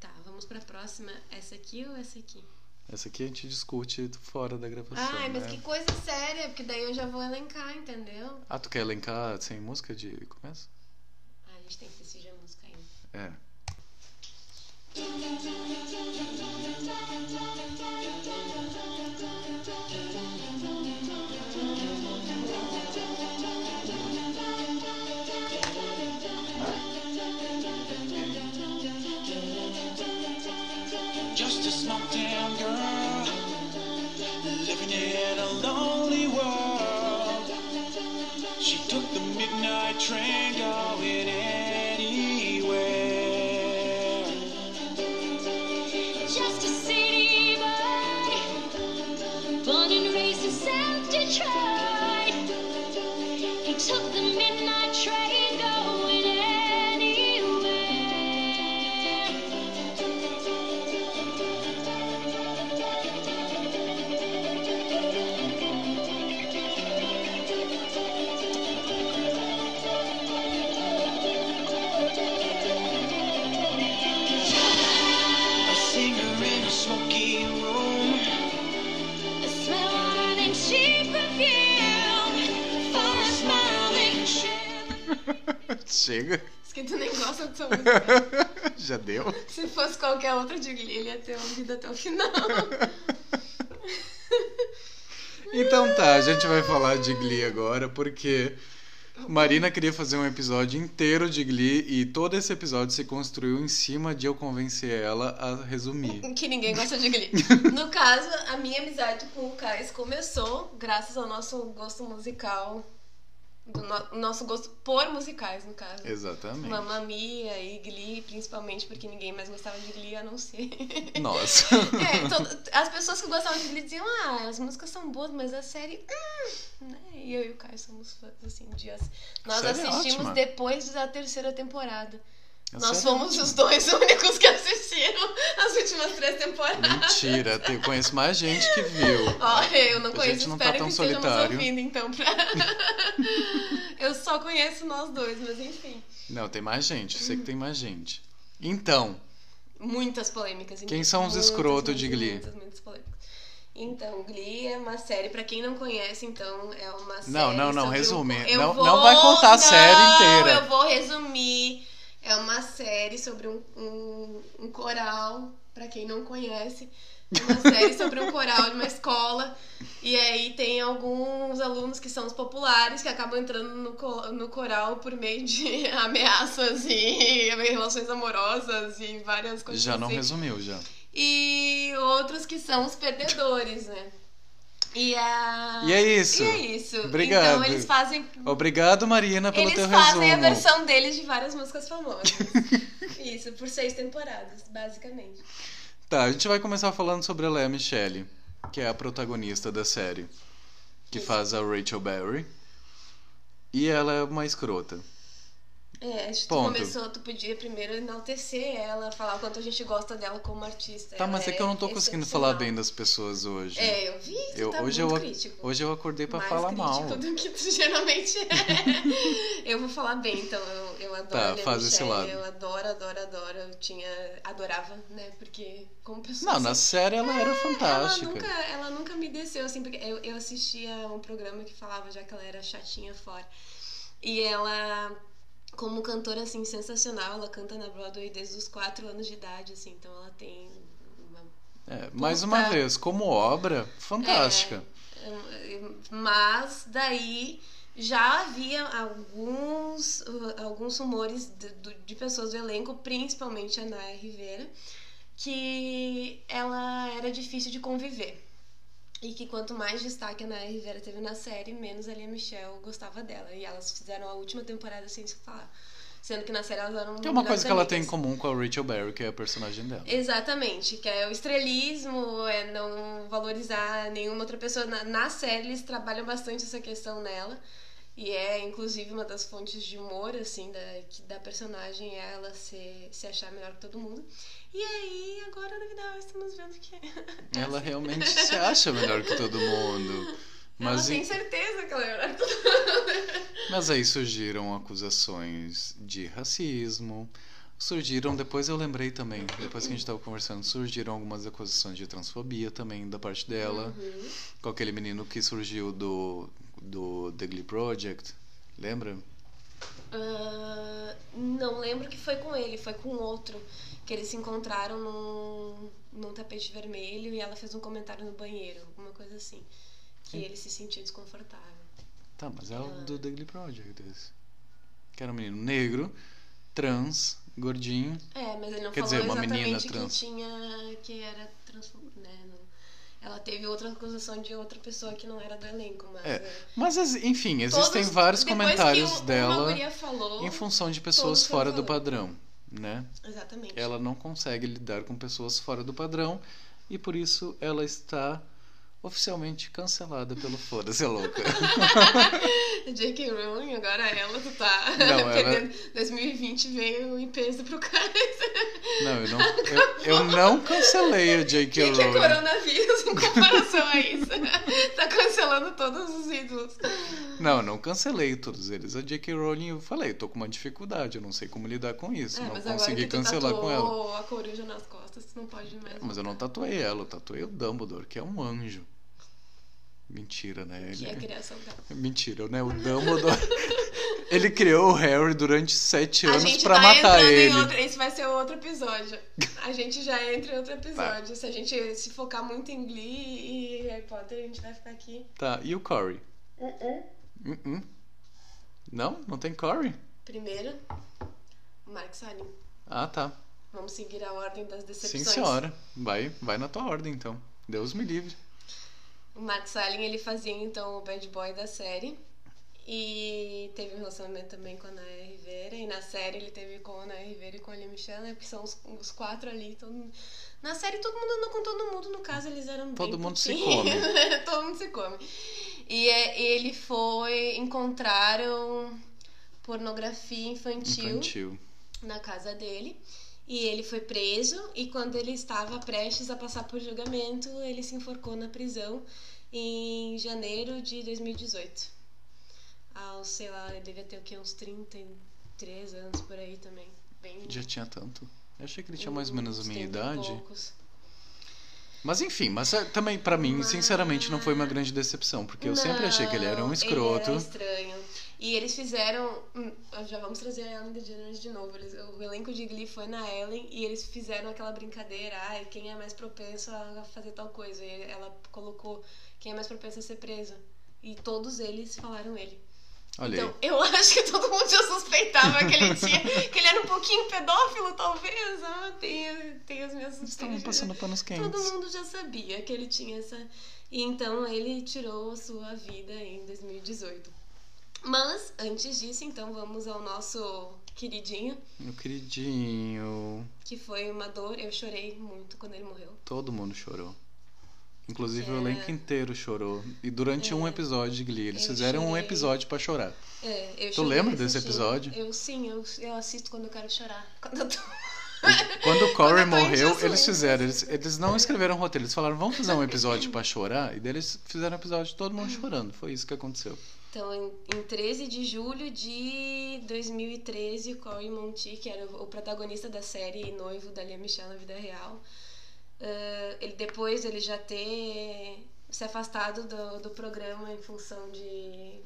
Tá, vamos pra próxima. Essa aqui ou essa aqui? Essa aqui a gente discute fora da gravação. Ai, mas né? que coisa séria, porque daí eu já vou elencar, entendeu? Ah, tu quer elencar sem música de começo? Ah, a gente tem que decidir a música ainda. É. in a lonely world. She took the midnight train going anywhere. Just a city boy, born and raised in South Detroit. He took the midnight train Chega. Diz que tu nem gosta dessa [LAUGHS] música. Já deu? Se fosse qualquer outra de Glee, ele ia ter ouvido até o final. [LAUGHS] Então tá, a gente vai falar de Glee agora, porque Marina queria fazer um episódio inteiro de Glee e todo esse episódio se construiu em cima de eu convencer ela a resumir. [LAUGHS] que ninguém gosta de Glee. No caso, a minha amizade com o Cais começou graças ao nosso gosto musical. Do no- nosso gosto por musicais, no caso. Exatamente. Mamma Mia e Glee, principalmente porque ninguém mais gostava de Glee a não ser. [LAUGHS] Nossa. [LAUGHS] É, as pessoas que gostavam de Glee diziam, ah, as músicas são boas, mas a série. Hum, né? E eu e o Caio somos fãs, assim, de Nós é assistimos ótima. depois da terceira temporada. Nós série é fomos os dois [LAUGHS] únicos que assistiram as últimas três temporadas. Mentira, eu conheço mais gente que viu. [LAUGHS] Olha, eu não A conheço, gente não tá espero tão que solitário. ouvindo, então. Pra... [LAUGHS] eu só conheço nós dois, mas enfim. Não, tem mais gente, eu sei que tem mais gente. Então, Muitas polêmicas. Quem são os escrotos de Glee? Muitas, muitas polêmicas. Então, Glee é uma série, pra quem não conhece, então, é uma série. Não, não, não, um- resume. Eu Não- vou- não vai contar a série não, inteira. Eu vou resumir. É uma série sobre um, um, um coral, pra quem não conhece. Uma série sobre um coral de uma escola. E aí tem alguns alunos que são os populares que acabam entrando no, co- no coral por meio de [LAUGHS] ameaças e relações amorosas e várias coisas já não assim resumiu já. e outros que são os perdedores, né? E, a... E é isso. E é isso. Obrigado. Então eles fazem. Obrigado, Marina, pelo Eles teu fazem resumo. a versão deles de várias músicas famosas. [LAUGHS] isso, por seis temporadas, basicamente. Tá, a gente vai começar falando sobre a Lea Michele, que é a protagonista da série, que Isso. faz a Rachel Berry. E ela é uma escrota. É, tu Ponto. começou, tu podia primeiro enaltecer ela, falar o quanto a gente gosta dela como artista. Tá, Ela mas é que eu não tô conseguindo falar bem das pessoas hoje. É, eu vi, tu Eu- tá hoje, muito eu, crítico. hoje eu acordei pra mais falar mal. do que tu geralmente é. [LAUGHS] eu vou falar bem, então eu, eu adoro Tá, faz esse lado. Eu adoro, adoro, adoro. Eu tinha. Adorava, né? Porque como pessoa. Não, na assim, série ela era ela fantástica. nunca, ela nunca me desceu, assim, porque eu, eu assistia um programa que falava já que ela era chatinha fora. E ela, como cantora, assim, sensacional, ela canta na Broadway desde os 4 anos de idade, assim, então ela tem uma É, mais uma vez, como obra, fantástica. Mas daí já havia alguns, alguns rumores de, de pessoas do elenco, principalmente a Naya Rivera, que ela era difícil de conviver. E que quanto mais destaque a Naya Rivera teve na série, menos a Lia Michelle gostava dela. E elas fizeram a última temporada sem se falar. Sendo que na série elas eram é uma coisa que ela tem em amigas. comum com a Rachel Berry, que é a personagem dela. Exatamente, que é o estrelismo, é não valorizar nenhuma outra pessoa. Na, na série eles trabalham bastante essa questão nela. E é, inclusive, uma das fontes de humor, assim, da, que, da personagem é ela se, se achar melhor que todo mundo. E aí, agora vida real, estamos vendo que. [LAUGHS] Ela realmente se acha melhor que todo mundo. Mas, ela tem certeza que ela é melhor que todo mundo. mas aí surgiram acusações de racismo. Surgiram, depois eu lembrei também, depois que a gente tava conversando, surgiram algumas acusações de transfobia também da parte dela. Uhum. Com aquele menino que surgiu do, do The Glee Project. Lembra? Ah, não lembro que foi com ele, foi com outro. Que eles se encontraram num, num tapete vermelho e ela fez um comentário no banheiro, alguma coisa assim. Que Sim. ele se sentiu desconfortável. Tá, mas é o Ah. do The Glee Project esse. Que era um menino negro, trans, gordinho. É, mas ele não Quer falou dizer, uma exatamente menina que trans. tinha. que era trans. Né. Ela teve outra acusação de outra pessoa que não era do elenco, mas. É, é, Mas, enfim, existem todos- vários comentários dela falou, em função de pessoas fora do padrão, né? Exatamente. Ela não consegue lidar com pessoas fora do padrão e por isso ela está oficialmente cancelada pelo Foda-se é louca. [LAUGHS] J.K. Rowling, agora ela tá Não, ela- perdendo. 2020 veio em peso pro cara. Não, eu não, [LAUGHS] eu, eu não cancelei a O J.K. que, que é Rowling. coronavírus em [LAUGHS] comparação a isso? [LAUGHS] tá cancelando todos os ídolos. Não, eu não cancelei todos eles. A J.K. Rowling, eu falei, eu tô com uma dificuldade, eu não sei como lidar com isso. É, não consegui cancelar com ela. a coruja nas costas, tu não pode mais. Mas eu não tatuei ela, eu tatuei o Dumbledore, que é um anjo. Mentira, né? Que é a Ele... criação dela. Mentira, né? O Dumbledore. [LAUGHS] ele criou o Harry durante sete A anos pra tá matar ele. em outro. Esse vai ser outro episódio. A gente já entra em outro episódio. Se a gente se focar muito em Glee e Harry Potter, a gente vai ficar aqui. Tá, e o Corey? Uh-uh. Não? Não tem Corey? Primeiro, Mark Salim. Ah, tá. Vamos seguir a ordem das Sim, decepções. senhora. Vai, vai na tua ordem, então. Deus me livre. O Mark Salling, ele fazia então o bad boy da série. E teve um relacionamento também com a Naya Rivera. E na série ele teve com a Naya Rivera e com a Lia Michelle, né? Porque são os, os quatro ali. Todo Na série todo mundo anda com todo mundo. No caso, eles eram Todo mundo se come. [LAUGHS] todo mundo se come. E é- ele foi... Encontraram pornografia infantil Infantil. na casa dele. E ele foi preso e quando ele estava prestes a passar por julgamento, ele se enforcou na prisão em janeiro de 2018. Aos, sei lá, ele devia ter o quê? Uns 33 anos por aí também. Bem Já tinha tanto. Eu achei que ele tinha mais ou menos a minha 30 idade. poucos. Mas enfim, mas é, também pra mim, Mas- sinceramente, não foi uma grande decepção, porque eu sempre achei que ele era um escroto. Ele era estranho. E eles fizeram. hum, Já vamos trazer a Ellen DeGeneres de novo. Eles, o elenco de Glee foi na Ellen e eles fizeram aquela brincadeira. Ai, quem é mais propenso a fazer tal coisa? E ela colocou quem é mais propenso a ser preso. E todos eles falaram ele. Olha então, aí. eu [LAUGHS] acho que todo mundo já suspeitava que ele tinha. que ele era um pouquinho pedófilo, talvez. Ah, tem, tem as minhas Estavam suspeitas. passando panos Todo quentes. mundo já sabia que ele tinha essa. E então ele tirou a sua vida em 2018. Mas, antes disso, então vamos ao nosso queridinho, Meu queridinho. que foi uma dor. Eu chorei muito quando ele morreu. Todo mundo chorou. Inclusive o É. elenco inteiro chorou. E durante um episódio de Glee, eles Eu fizeram um chorei. episódio pra chorar. É, eu Tu lembra desse assistindo. episódio? Eu sim, eu, eu assisto quando eu quero chorar. [LAUGHS] Quando eu tô. Quando o [LAUGHS] Corey morreu, eles fizeram. Eles, eles não escreveram roteiro, eles falaram, vamos fazer um episódio pra chorar. E daí eles fizeram um episódio todo mundo chorando. Foi isso que aconteceu. Então, em, em 13 de julho de 2013, Corey Monteith, que era o, o protagonista da série e noivo da Lia Michelle na vida real, eh, ele depois ele já ter se afastado do, do programa em função de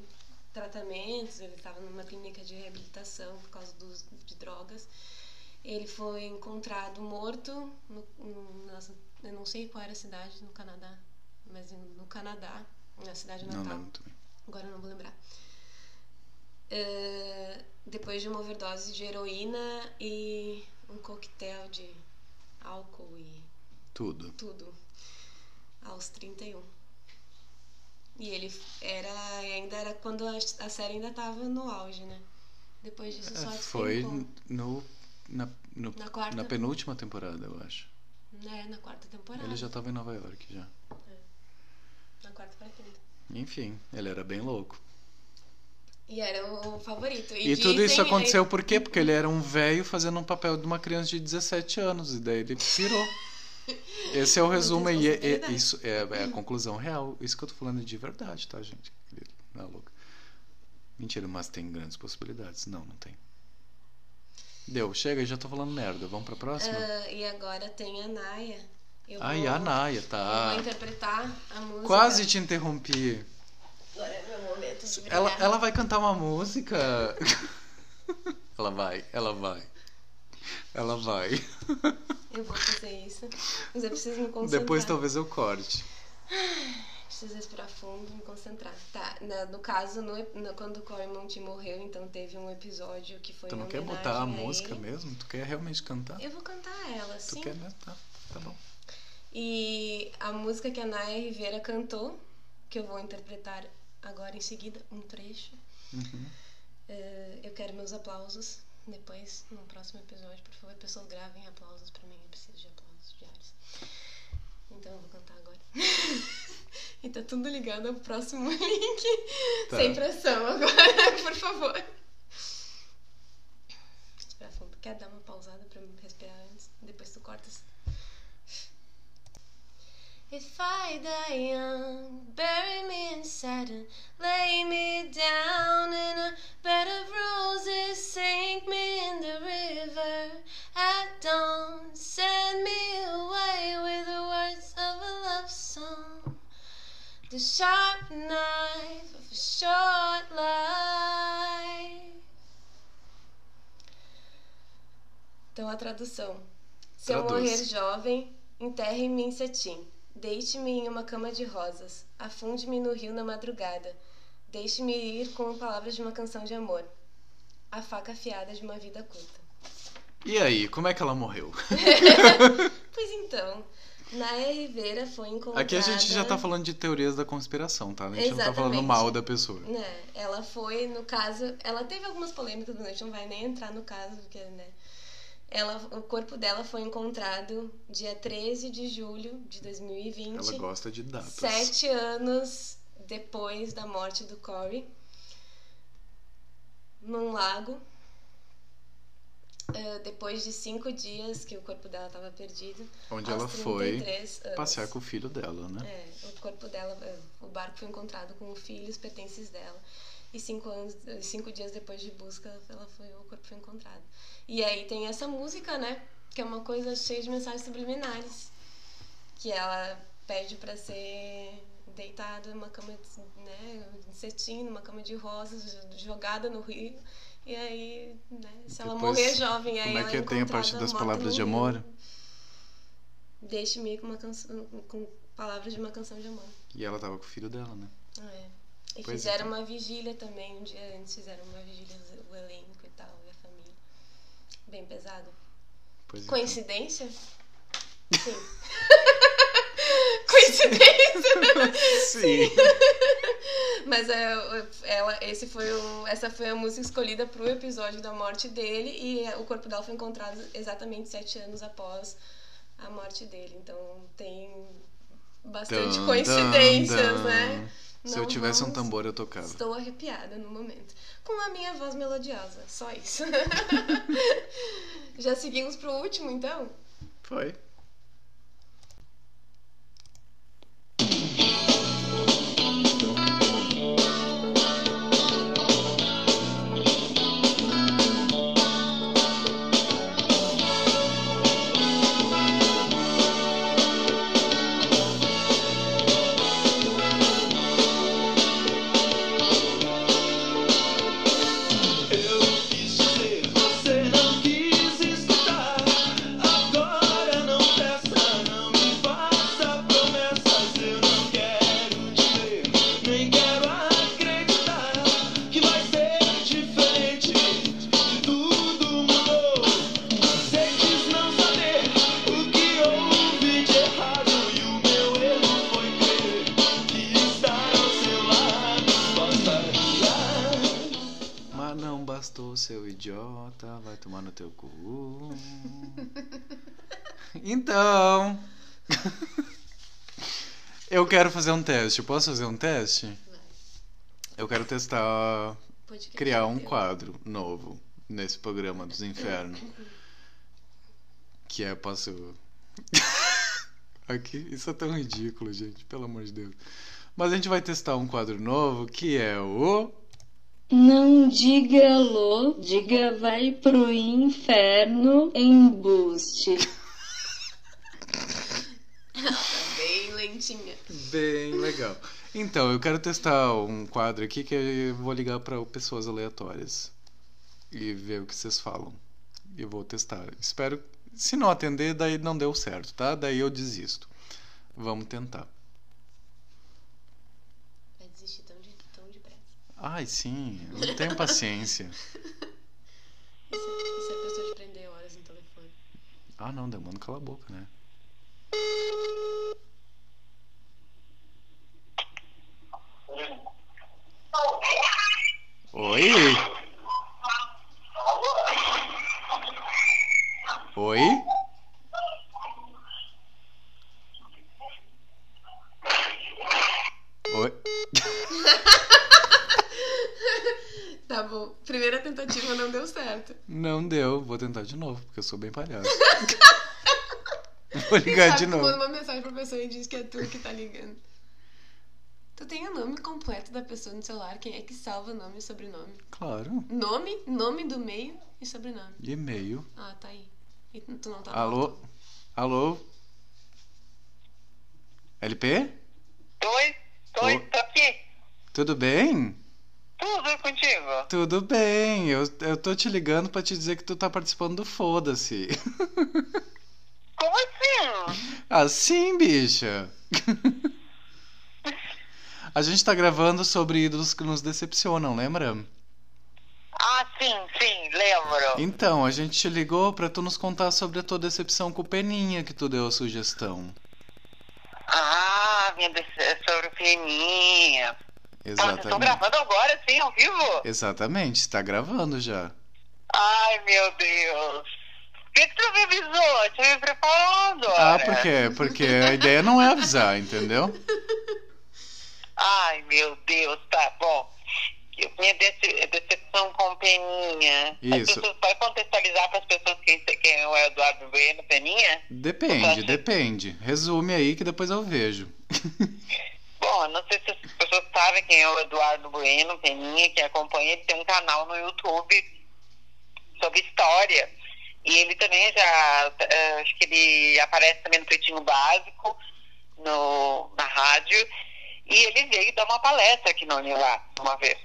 tratamentos, ele estava numa clínica de reabilitação por causa dos, de drogas. Ele foi encontrado morto no, no- eu não sei qual era a cidade no Canadá, mas no Canadá, na cidade Não natal. lembro também. Agora eu não vou lembrar. É, depois de uma overdose de heroína e um coquetel de álcool e Tudo. tudo. Aos 31. E ele era. ainda era quando a, série ainda tava no auge, né? Depois disso só É, foi no, na, no- Na quarta? na penúltima temporada, eu acho. Né, na quarta temporada. Ele já tava em Nova York já. Na quarta pra quinta. Enfim, ele era bem louco. E era o favorito. E, tudo isso aconteceu por quê? Porque ele era um velho fazendo um papel de uma criança de 17 anos. E daí ele pirou. [LAUGHS] Esse é o resumo aí. É, é- isso é, é a conclusão real. Isso que eu tô falando é de verdade, tá, gente? Não é louco. Mentira, mas tem grandes possibilidades. Não, não tem. Deu, chega, já tô falando merda. Vamos pra próxima? Ah, e agora tem a Naya. Eu Ai, vou- a Naya, Eu tá. vou interpretar a música. Quase te interrompi. Agora é meu momento de brilhar. Ela, ela vai cantar uma música. [LAUGHS] ela vai, ela vai. Ela vai. Eu vou fazer isso. Mas eu preciso me concentrar. Depois talvez eu corte. Preciso respirar fundo e me concentrar. Tá, na- no caso, no, no- quando o Cory Monteith morreu, então teve um episódio que foi Tu não quer botar a a música ele. mesmo? Tu quer realmente cantar? Eu vou cantar ela, Tu sim. quer mesmo? Tá, tá bom. E a música que a Naya Rivera cantou, que eu vou interpretar agora em seguida, um trecho. Uhum. Eh, eu quero meus aplausos depois, no próximo episódio. Por favor, pessoas gravem aplausos pra mim. Eu preciso de aplausos diários. Então eu vou cantar agora. [LAUGHS] e tá tudo ligado ao próximo [LAUGHS] link. Tá. Sem pressão agora, [LAUGHS] por favor. Respirar fundo. Quer dar uma pausada pra respirar antes? Depois tu cortas. If I die young, bury me in satin, lay me down in a bed of roses, sink me in the river at dawn, send me away with the words of a love song, the sharp knife of a short life. Então a tradução. Se eu Traduz. morrer jovem, enterre-me em cetim. Deite-me em uma cama de rosas. Afunde-me no rio na madrugada. Deixe-me ir com palavras de uma canção de amor. A faca afiada de uma vida curta. E aí, como é que ela morreu? [LAUGHS] Pois então, Naya Rivera foi encontrada... Aqui a gente já tá falando de teorias da conspiração, tá? A gente não tá falando Exatamente. mal da pessoa. Né, ela foi, no caso, ela teve algumas polêmicas, mas a gente não vai nem entrar no caso, porque, né? Ela, o corpo dela foi encontrado dia 13 de julho de 2020. Ela gosta de datas. Sete anos depois da morte do Corey, num lago. Eh, depois de cinco dias que o corpo dela estava perdido. Onde ela foi 33 anos. passear com o filho dela, né? É, o corpo dela, eh, o barco foi encontrado com o filho e os pertences dela. E cinco, anos, cinco dias depois de busca, ela foi, o corpo foi encontrado. E aí tem essa música, né? Que é uma coisa cheia de mensagens subliminares. Que ela pede pra ser deitada numa cama de, né, de cetim, numa cama de rosas, jogada no rio. E aí, né, se ela Depois, morrer jovem, aí Como é ela que tem a parte das palavras de amor? Deixe-me com uma canção, com palavras de uma canção de amor. E ela tava com o filho dela, né? É. E Pois fizeram então. uma vigília também, um dia antes fizeram uma vigília, o elenco e tal, e a família. Bem pesado. Pois então. Coincidência? [LAUGHS] Sim. [LAUGHS] Coincidência? Sim. Mas é, ela, esse foi o, essa foi a música escolhida pro episódio da morte dele e o corpo dela foi encontrado exatamente sete anos após a morte dele. Então tem bastante Dun, coincidências, dun, dun. né? Se Não eu tivesse um tambor, eu tocava. Estou arrepiada no momento. Com a minha voz melodiosa, só isso. [LAUGHS] [LAUGHS] Já seguimos pro último, então? Foi. Seu idiota, vai tomar no teu cu. Então. [LAUGHS] Eu quero fazer um teste. Posso fazer um teste? Eu quero testar criar um quadro novo nesse programa dos infernos. [LAUGHS] Que é, posso. [LAUGHS] Aqui, isso é tão ridículo, gente, pelo amor de Deus. Mas a gente vai testar um quadro novo que é o. Não diga alô, diga vai pro inferno embuste. Tá [LAUGHS] bem lentinha. Bem legal. Então, eu quero testar um quadro aqui que eu vou ligar para pessoas aleatórias e ver o que vocês falam. E eu vou testar. Espero. Se não atender, daí não deu certo, tá? Daí eu desisto. Vamos tentar. Vai desistir tão, de, tão depressa. Ai, sim, eu não tenho paciência. E se, e se a pessoa te prender horas no telefone? Ah, não, demanda cala a boca, né? Oi? Oi? Oi? Tá bom. Primeira tentativa não deu certo. Não deu, vou tentar de novo, porque eu sou bem palhaço. [LAUGHS] Vou ligar Sabe, de tu novo. Manda uma mensagem pra pessoa e diz que é tu que tá ligando. Tu tem o nome completo da pessoa no celular? Quem é que salva nome e sobrenome? Claro. Nome, nome do meio e sobrenome. E-mail. Ah, tá aí. E tu não tá Alô? auto? Alô? LP? Oi, oi, tô aqui. Tudo bem? Tudo contigo. Tudo bem. Eu, eu tô te ligando pra te dizer que tu tá participando do Foda-se. [LAUGHS] Como assim? Assim, bicha. A gente tá gravando sobre ídolos que nos decepcionam, lembra? Ah, sim, sim, lembro. Então, a gente te ligou pra tu nos contar sobre a tua decepção com o Peninha que tu deu a sugestão. Ah, minha dece- sobre o Peninha. Ah, vocês estão Exatamente. gravando agora, sim, ao vivo? Exatamente, está gravando já. Ai, meu Deus. Por que, que tu me avisou? Tinha me preparado. Ah, por quê? Porque a ideia não é avisar, entendeu? [LAUGHS] Ai, meu Deus, tá bom. Minha dece- decepção com Peninha. As Isso. pessoas- Vai contextualizar para as pessoas quem, quem é o Eduardo Bueno, Peninha? Depende, depende. Resume aí que depois eu vejo. [LAUGHS] Bom, não sei se as pessoas sabem quem é o Eduardo Bueno, Peninha, que acompanha, ele tem um canal no YouTube sobre história. E ele também já, eh, acho que ele aparece também no Pretinho Básico, no, na rádio. E ele veio dar uma palestra aqui na Unilá uma vez.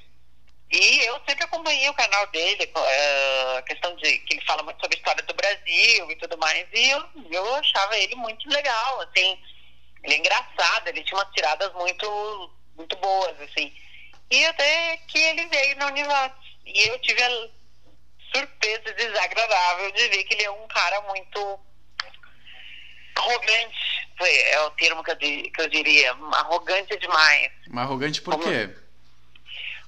E eu sempre acompanhei o canal dele, eh, a questão de que ele fala muito sobre a história do Brasil e tudo mais. E eu, eu achava ele muito legal, assim. Ele é engraçado, ele tinha umas tiradas muito, muito boas, assim. E até que ele veio na Univates. E eu tive a surpresa desagradável de ver que ele é um cara muito arrogante. Foi, é o termo que eu, que eu diria. Arrogante demais Mas arrogante por quê?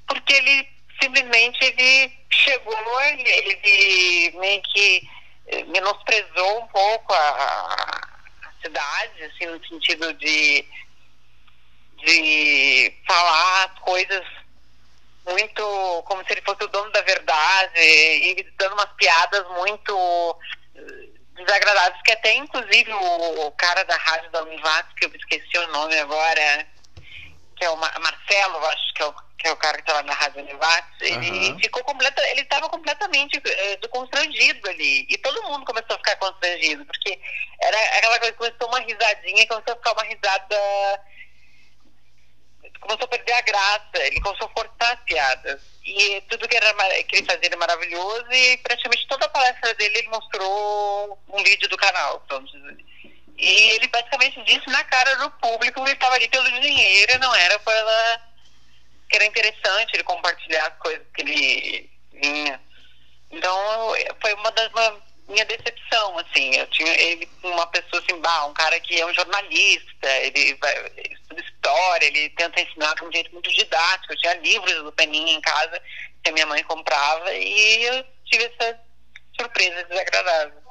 porque ele simplesmente ele chegou, ele, ele meio que menosprezou um pouco a cidade, assim, no sentido de, de falar as coisas muito como se ele fosse o dono da verdade e dando umas piadas muito eh, desagradáveis, que até inclusive o, o cara da rádio da Univates, que eu esqueci o nome agora, que é o Mar- Marcelo, acho que é o, que é o cara que estava na Rádio Univates, ele ficou completa, ele estava completamente eh, constrangido ali. E todo mundo começou a ficar constrangido, porque era aquela coisa que começou uma risadinha, começou a ficar uma risada. Começou a perder a graça, ele começou a forçar as piadas. E tudo que, era, que ele fazia era maravilhoso, e praticamente toda a palestra dele ele mostrou um vídeo do canal, vamos dizer. E ele basicamente disse na cara do público que ele estava ali pelo dinheiro, não era pela. que era interessante ele compartilhar as coisas que ele vinha. Então foi uma das uma, minha decepção, assim. Eu tinha ele uma pessoa assim, bah, um cara que é um jornalista, ele, vai, ele estuda história, ele tenta ensinar de um jeito muito didático. Eu tinha livros do Peninha em casa que a minha mãe comprava e eu tive essa surpresa desagradável.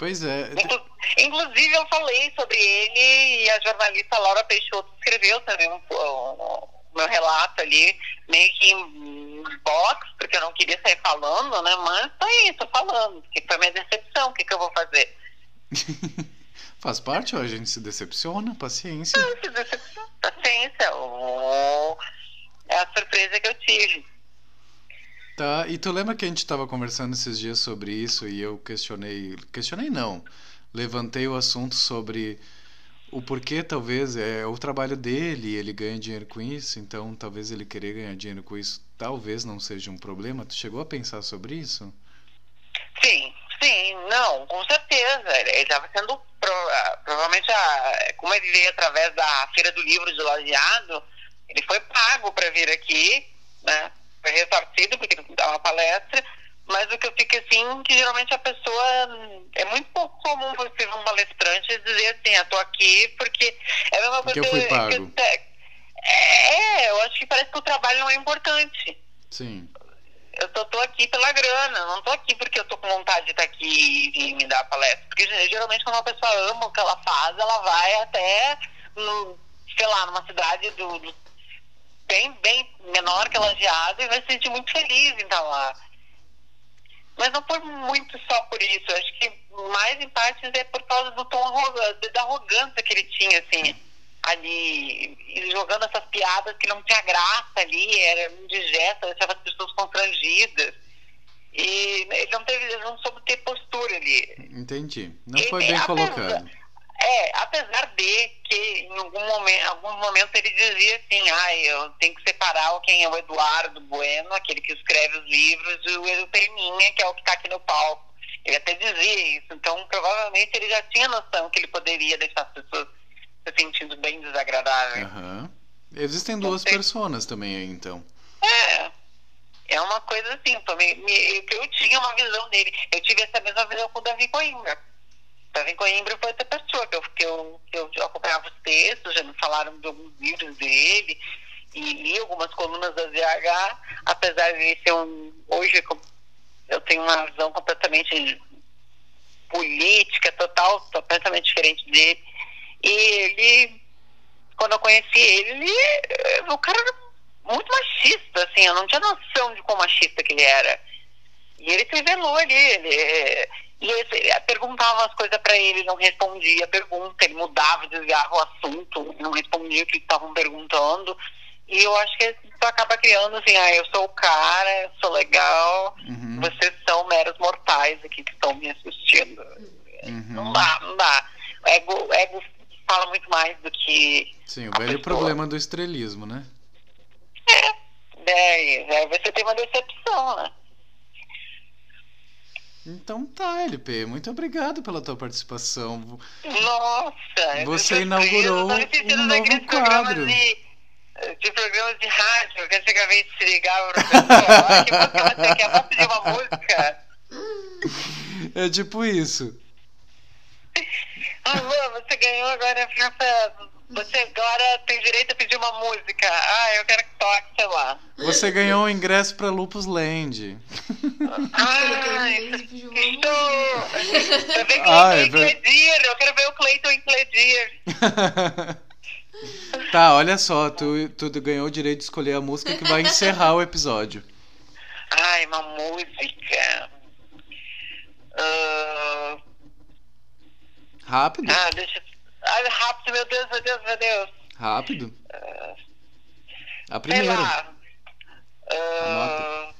Pois é. Inclu- Inclusive, eu falei sobre ele e a jornalista Laura Peixoto escreveu também um, um- um meu relato ali, meio que em box, porque eu não queria sair falando, né? Mas tá aí, tô falando, porque foi minha decepção, o que, que eu vou fazer? [LAUGHS] Faz parte, ó, a gente se decepciona, paciência. Não, que decepção, paciência, o- é a surpresa que eu tive. Tá, e tu lembra que a gente tava conversando esses dias sobre isso e eu questionei. Questionei não. Levantei o assunto sobre o porquê talvez é o trabalho dele, ele ganha dinheiro com isso, então talvez ele querer ganhar dinheiro com isso talvez não seja um problema. Tu chegou a pensar sobre isso? Sim, sim, não, com certeza. Ele estava sendo pro- ah, provavelmente a, como ele veio através da Feira do Livro de Lajeado, ele foi pago para vir aqui, né? Foi ressarcido porque ele uma palestra, mas o que eu fico assim, que geralmente a pessoa é muito pouco comum você ver um palestrante dizer assim, eu tô aqui porque é a mesma Porque coisa eu fui que pago. é, eu acho que parece que o trabalho não é importante Sim. eu só tô aqui pela grana, não tô aqui porque eu tô com vontade de estar aqui e me dar palestra. Porque geralmente quando uma pessoa ama o que ela faz, ela vai até, no, sei lá, numa cidade do, do- bem, bem menor que Lajeado e vai se sentir muito feliz em estar lá. Mas não foi muito só por isso. Acho que mais em partes é por causa do tom da arrogância que ele tinha, assim, ali, jogando essas piadas que não tinha graça ali, era indigesta, deixava as pessoas constrangidas. E ele não teve, ele não soube ter postura ali. Entendi. Não Ele- foi bem colocado. É, apesar de que em algum momento, algum momento ele dizia assim, ai, eu tenho que separar quem é o Eduardo Bueno, aquele que escreve os livros, e o Edu Peninha, que é o que está aqui no palco. Ele até dizia isso, então provavelmente ele já tinha noção que ele poderia deixar as pessoas se sentindo bem desagradáveis. Aham. Existem duas sei. personas também aí, então. É. É uma coisa assim, que eu tinha uma visão dele. Eu tive essa mesma visão com o Davi Coimbra. Davi Coimbra foi outra pessoa que eu, que eu, que eu, acompanhava os textos, já me falaram de alguns livros dele, e li algumas colunas da ZH, apesar de ser um. Hoje eu tenho uma visão completamente política, total, completamente diferente dele. E ele, quando eu conheci ele, ele, o cara era muito machista, assim, eu não tinha noção de quão machista que ele era. E ele se revelou ali, ele, eh, e ele perguntava as coisas pra ele, não respondia a pergunta, ele mudava, desviava o assunto, não respondia o que estavam perguntando. E eu acho que isso acaba criando assim, ah, eu sou o cara, eu sou legal, Uhum. vocês são meros mortais aqui que estão me assistindo. Não Uhum. dá, não dá. O ego, o ego fala muito mais do que. Sim, o velho pessoa. problema do estrelismo, né? Daí, aí você tem uma decepção, né? Então tá, LP, muito obrigado pela tua participação. Nossa! Você inaugurou sentindo um novo quadro. De, de programas de rádio, que antigamente se ligava pra pessoa, "Ah, que música você quer? Posso pedir uma música? É tipo isso. [LAUGHS] Alô, você ganhou agora, Rafa, você agora tem direito a pedir uma música. Ah, eu quero que toque, sei lá. Você ganhou um ingresso pra Lupus Land. Ah, estou... Eu ver Ah, é Incledir, eu quero ver o Cleiton Incledir. [LAUGHS] tá, olha só, tu, tu ganhou o direito de escolher a música que vai encerrar o episódio. Ai, uma música. Ah, Rápido, ah, deixa. Ai, rápido, meu Deus, meu Deus, meu Deus. rápido. A Sei primeira. lá. Ah,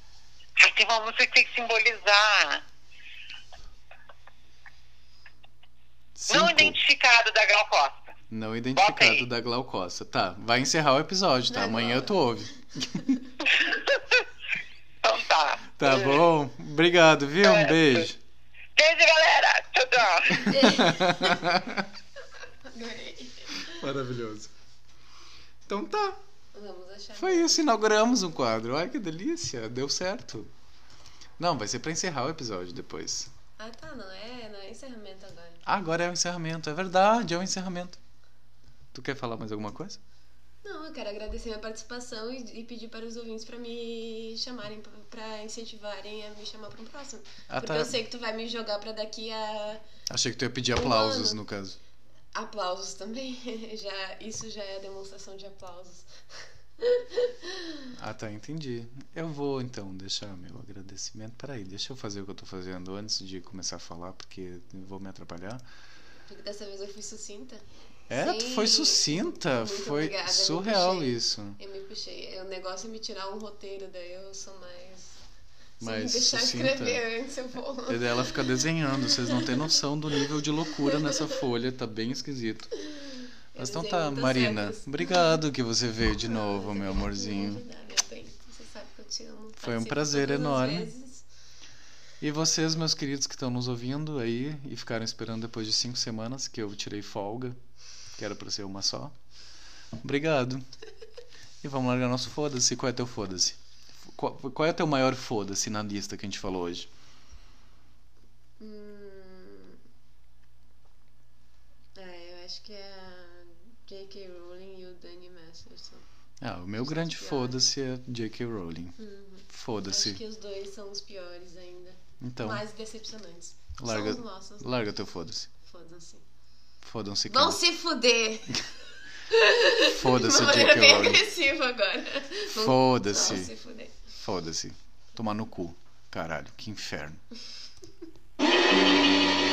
ai, tem uma música que tem que simbolizar. Não Cinco. identificado da Gal Costa. Não identificado da Glaucosta. Tá, vai encerrar o episódio, tá? Não, Amanhã não. tu ouve. [LAUGHS] Então tá. Tá bom? Obrigado, viu? Um beijo. Beijo, galera. Tchau, tchau. [LAUGHS] Maravilhoso. Então tá. Vamos achar. Foi isso, inauguramos um quadro. Ai, que delícia. Deu certo. Não, vai ser pra encerrar o episódio depois. Ah, tá, não é, não é encerramento agora. Agora é o encerramento. É verdade, é o encerramento. Tu quer falar mais alguma coisa? Não, eu quero agradecer minha participação e, e pedir para os ouvintes para me chamarem, para incentivarem a me chamar para um próximo. Ah, Porque tá. eu sei que tu vai me jogar para daqui a Achei que tu ia pedir Um aplausos, ano. no caso. Aplausos também. [LAUGHS] já, isso já é demonstração de aplausos. [LAUGHS] Ah, tá, entendi. Eu vou então deixar meu agradecimento. Peraí, deixa eu fazer o que eu tô fazendo antes de começar a falar, porque eu vou me atrapalhar. Porque dessa vez eu fui sucinta. É, tu Sim. foi sucinta, Muito foi obrigada, surreal puxei. isso. Eu me puxei. O negócio é me tirar um roteiro, daí eu sou mais. Mais deixar sucinta. escrever antes eu vou. E ela fica desenhando, vocês não têm noção do nível de loucura nessa folha, tá bem esquisito. Mas então tá, Marina, obrigado que você veio de novo, meu amorzinho. Foi um prazer enorme. E vocês, meus queridos que estão nos ouvindo aí e ficaram esperando depois de cinco semanas que eu tirei folga, que era pra ser uma só. Obrigado. E vamos largar nosso foda-se. Qual é teu foda-se? Qual, qual é teu maior foda-se na lista que a gente falou hoje? Hum... É, eu acho que é a J.K. Rowling e o Danny Masterson. Ah, o meu Os grande foda-se é J.K. Rowling. Uhum. Foda-se. Acho que os dois são os piores ainda. Então, Mais decepcionantes. larga, São os nossos. larga teu foda-se. Foda-se. Fodam-se. Vão se fuder! [LAUGHS] Foda-se, J.K. bem Rowling. Foda-se. Vão se fuder. Foda-se. Tomar no cu. Caralho, que inferno. [LAUGHS]